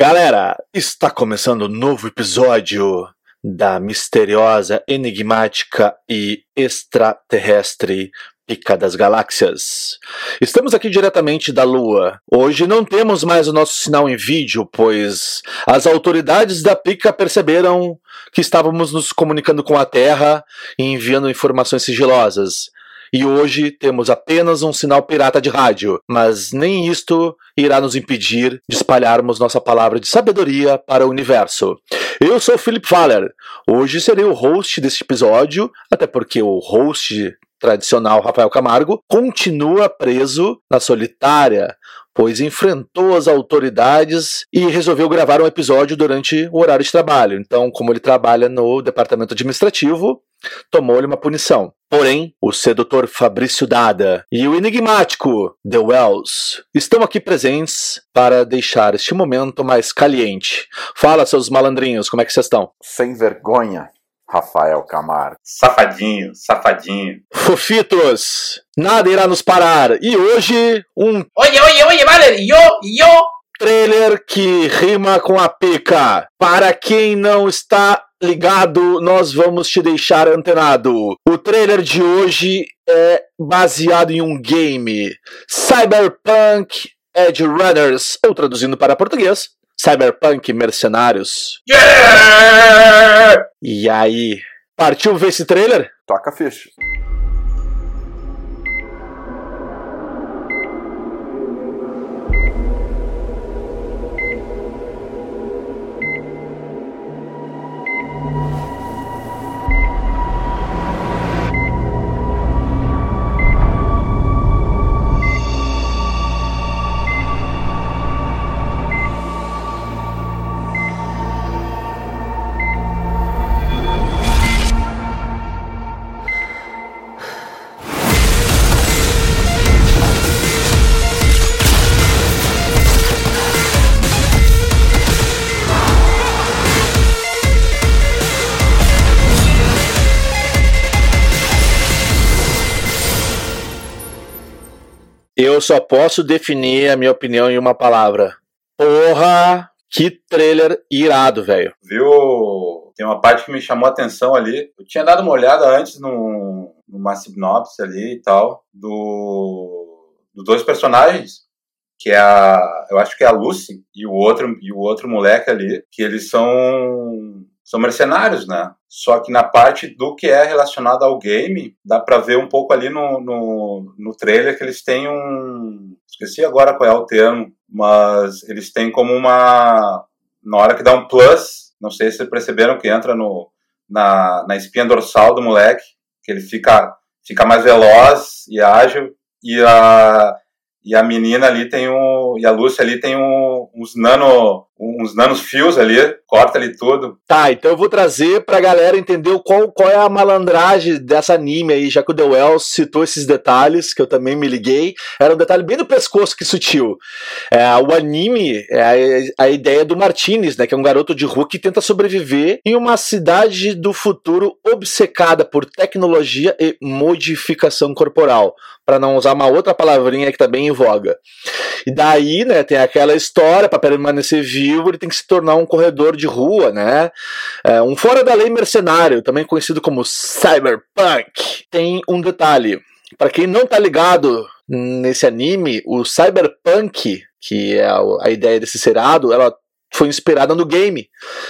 Galera, está começando um novo episódio da misteriosa, enigmática e extraterrestre Pica das Galáxias. Estamos aqui diretamente da Lua. Hoje não temos mais o nosso sinal em vídeo, pois as autoridades da Pica perceberam que estávamos nos comunicando com a Terra e enviando informações sigilosas e hoje temos apenas um sinal pirata de rádio, mas nem isto irá nos impedir de espalharmos nossa palavra de sabedoria para o universo. Eu sou Philip Faller. Hoje serei o host deste episódio, até porque o host tradicional Rafael Camargo continua preso na solitária, pois enfrentou as autoridades e resolveu gravar um episódio durante o horário de trabalho. Então, como ele trabalha no departamento administrativo, tomou-lhe uma punição. Porém, o sedutor Fabrício Dada e o enigmático The Wells estão aqui presentes para deixar este momento mais caliente. Fala, seus malandrinhos, como é que vocês estão? Sem vergonha. Rafael Camargo. Safadinho, safadinho. Fofitos, nada irá nos parar. E hoje, um. Oye, oye, oye, vale, yo, yo. Trailer que rima com a pica. Para quem não está ligado, nós vamos te deixar antenado. O trailer de hoje é baseado em um game, Cyberpunk Edge Runners, ou traduzindo para português, Cyberpunk Mercenários. Yeah! E aí, partiu ver esse trailer? Toca a ficha. Eu só posso definir a minha opinião em uma palavra. Porra, que trailer irado, velho. Viu? Tem uma parte que me chamou a atenção ali. Eu tinha dado uma olhada antes no, numa sinopse ali e tal, do, dos dois personagens, que é a, eu acho que é a Lucy e o outro e o outro moleque ali, que eles são são mercenários, né? Só que na parte do que é relacionado ao game, dá para ver um pouco ali no, no, no trailer que eles têm um. Esqueci agora qual é o termo, mas eles têm como uma. Na hora que dá um plus, não sei se vocês perceberam que entra no, na, na espinha dorsal do moleque, que ele fica, fica mais veloz e ágil, e a, e a menina ali tem um. E a Lúcia ali tem um, uns nano. Uns nanos fios ali, corta ali tudo. Tá, então eu vou trazer pra galera entender qual, qual é a malandragem dessa anime aí, já que o The Wells citou esses detalhes, que eu também me liguei. Era um detalhe bem do pescoço que sutil. É, o anime é a, a ideia do Martinez, né? Que é um garoto de rua que tenta sobreviver em uma cidade do futuro obcecada por tecnologia e modificação corporal. Para não usar uma outra palavrinha que tá bem em voga. E daí, né, tem aquela história, para permanecer vivo, ele tem que se tornar um corredor de rua, né? É, um fora da lei mercenário, também conhecido como cyberpunk. Tem um detalhe, para quem não tá ligado nesse anime, o cyberpunk, que é a ideia desse seriado, ela foi inspirada no game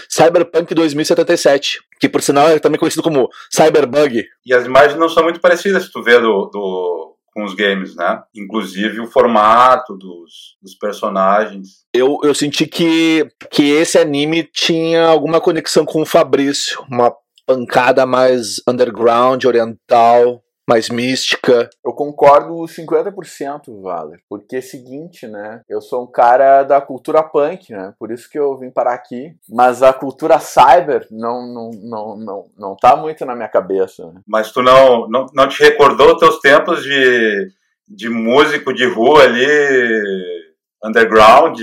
Cyberpunk 2077, que por sinal é também conhecido como Cyberbug. E as imagens não são muito parecidas se tu vê do, do com os games, né? Inclusive o formato dos, dos personagens. Eu, eu senti que, que esse anime tinha alguma conexão com o Fabrício, uma pancada mais underground, oriental, mais mística. Eu concordo 50%, Valer. Porque é o seguinte, né? Eu sou um cara da cultura punk, né? Por isso que eu vim parar aqui. Mas a cultura cyber não, não, não, não, não tá muito na minha cabeça. Né? Mas tu não, não, não te recordou teus tempos de, de músico de rua ali, underground?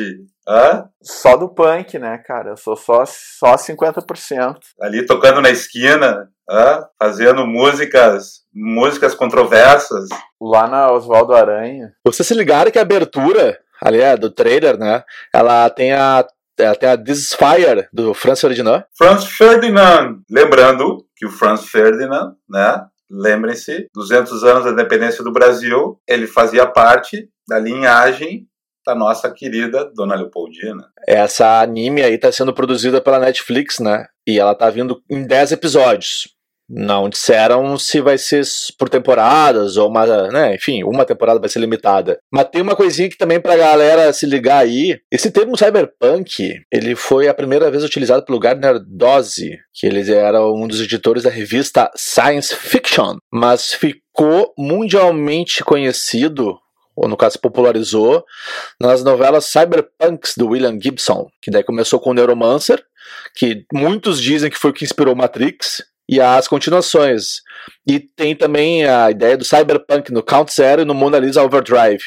Hã? Só do punk, né, cara? Eu sou só, só 50%. Ali tocando na esquina, hã? fazendo músicas músicas controversas. Lá na Oswaldo Aranha. Vocês se ligaram que a abertura, ali é, do trailer, né? Ela tem a até a This is Fire, do Franz Ferdinand. Franz Ferdinand. Lembrando que o Franz Ferdinand, né? Lembrem-se, 200 anos da independência do Brasil, ele fazia parte da linhagem da nossa querida Dona Leopoldina. Essa anime aí tá sendo produzida pela Netflix, né? E ela tá vindo em 10 episódios. Não disseram se vai ser por temporadas ou uma, né, enfim, uma temporada vai ser limitada. Mas tem uma coisinha que também pra galera se ligar aí. Esse termo cyberpunk, ele foi a primeira vez utilizado pelo Gardner Dozy, que ele era um dos editores da revista Science Fiction, mas ficou mundialmente conhecido ou no caso popularizou, nas novelas Cyberpunks do William Gibson, que daí começou com o Neuromancer, que muitos dizem que foi o que inspirou Matrix, e as continuações. E tem também a ideia do cyberpunk no Count Zero e no Mona Lisa Overdrive,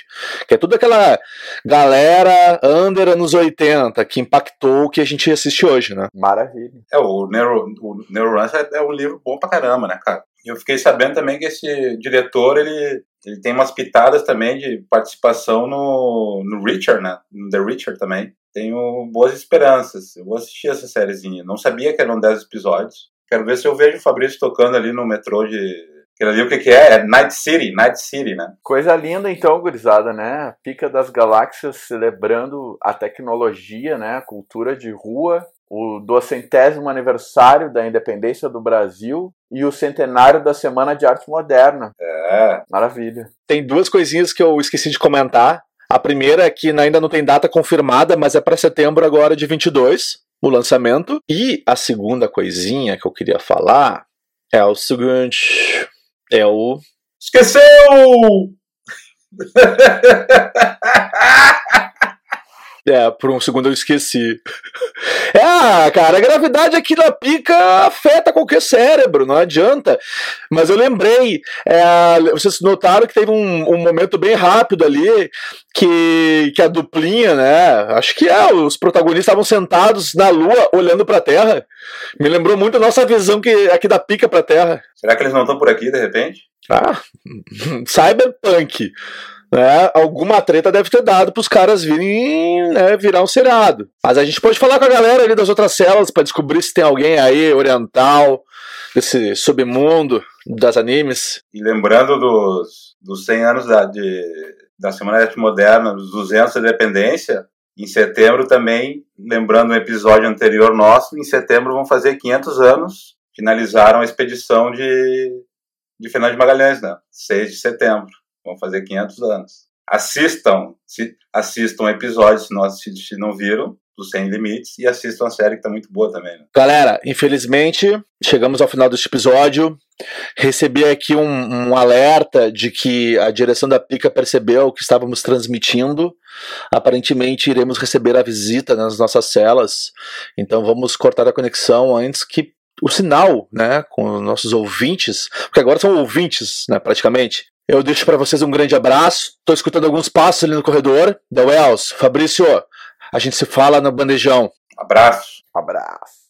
que é toda aquela galera under anos 80 que impactou o que a gente assiste hoje, né? Maravilha. É, o, Neuro, o Neuromancer é um livro bom pra caramba, né, cara? Eu fiquei sabendo também que esse diretor, ele, ele tem umas pitadas também de participação no, no Richard, né? No The Richard também. Tenho boas esperanças. Eu vou assistir essa sériezinha. Não sabia que eram 10 episódios. Quero ver se eu vejo o Fabrício tocando ali no metrô de. Aquilo ali, o que, que é? É Night City, Night City, né? Coisa linda então, gurizada, né? Pica das Galáxias celebrando a tecnologia, né? A cultura de rua, o docentésimo aniversário da independência do Brasil e o centenário da Semana de Arte Moderna. É. Maravilha. Tem duas coisinhas que eu esqueci de comentar. A primeira é que ainda não tem data confirmada, mas é para setembro agora de 22 o lançamento. E a segunda coisinha que eu queria falar é o seguinte: é o. Esqueceu! É, por um segundo eu esqueci. É, cara, a gravidade aqui na pica afeta qualquer cérebro, não adianta. Mas eu lembrei, é, vocês notaram que teve um, um, momento bem rápido ali que, que a duplinha, né? Acho que é, os protagonistas estavam sentados na lua olhando pra Terra. Me lembrou muito a nossa visão que, aqui da pica pra Terra. Será que eles não estão por aqui de repente? Ah, cyberpunk né, alguma treta deve ter dado para os caras virem né, virar um seriado. Mas a gente pode falar com a galera ali das outras celas para descobrir se tem alguém aí oriental desse submundo das animes. E lembrando dos, dos 100 anos da, de, da Semana de Arte Moderna, dos 200 da Independência, em setembro também, lembrando um episódio anterior nosso, em setembro vão fazer 500 anos, finalizaram a expedição de, de Fernando de Magalhães, né? 6 de setembro. Vão fazer 500 anos. Assistam, se, assistam episódios se não, se, se não viram, do Sem Limites, e assistam a série que tá muito boa também. Né? Galera, infelizmente, chegamos ao final deste episódio. Recebi aqui um, um, alerta de que a direção da Pica percebeu que estávamos transmitindo. Aparentemente, iremos receber a visita nas nossas celas. Então, vamos cortar a conexão antes que o sinal, né, com os nossos ouvintes, porque agora são ouvintes, né, praticamente, eu deixo para vocês um grande abraço. Estou escutando alguns passos ali no corredor. Da Wells, Fabrício, a gente se fala no bandejão. Abraço. Abraço.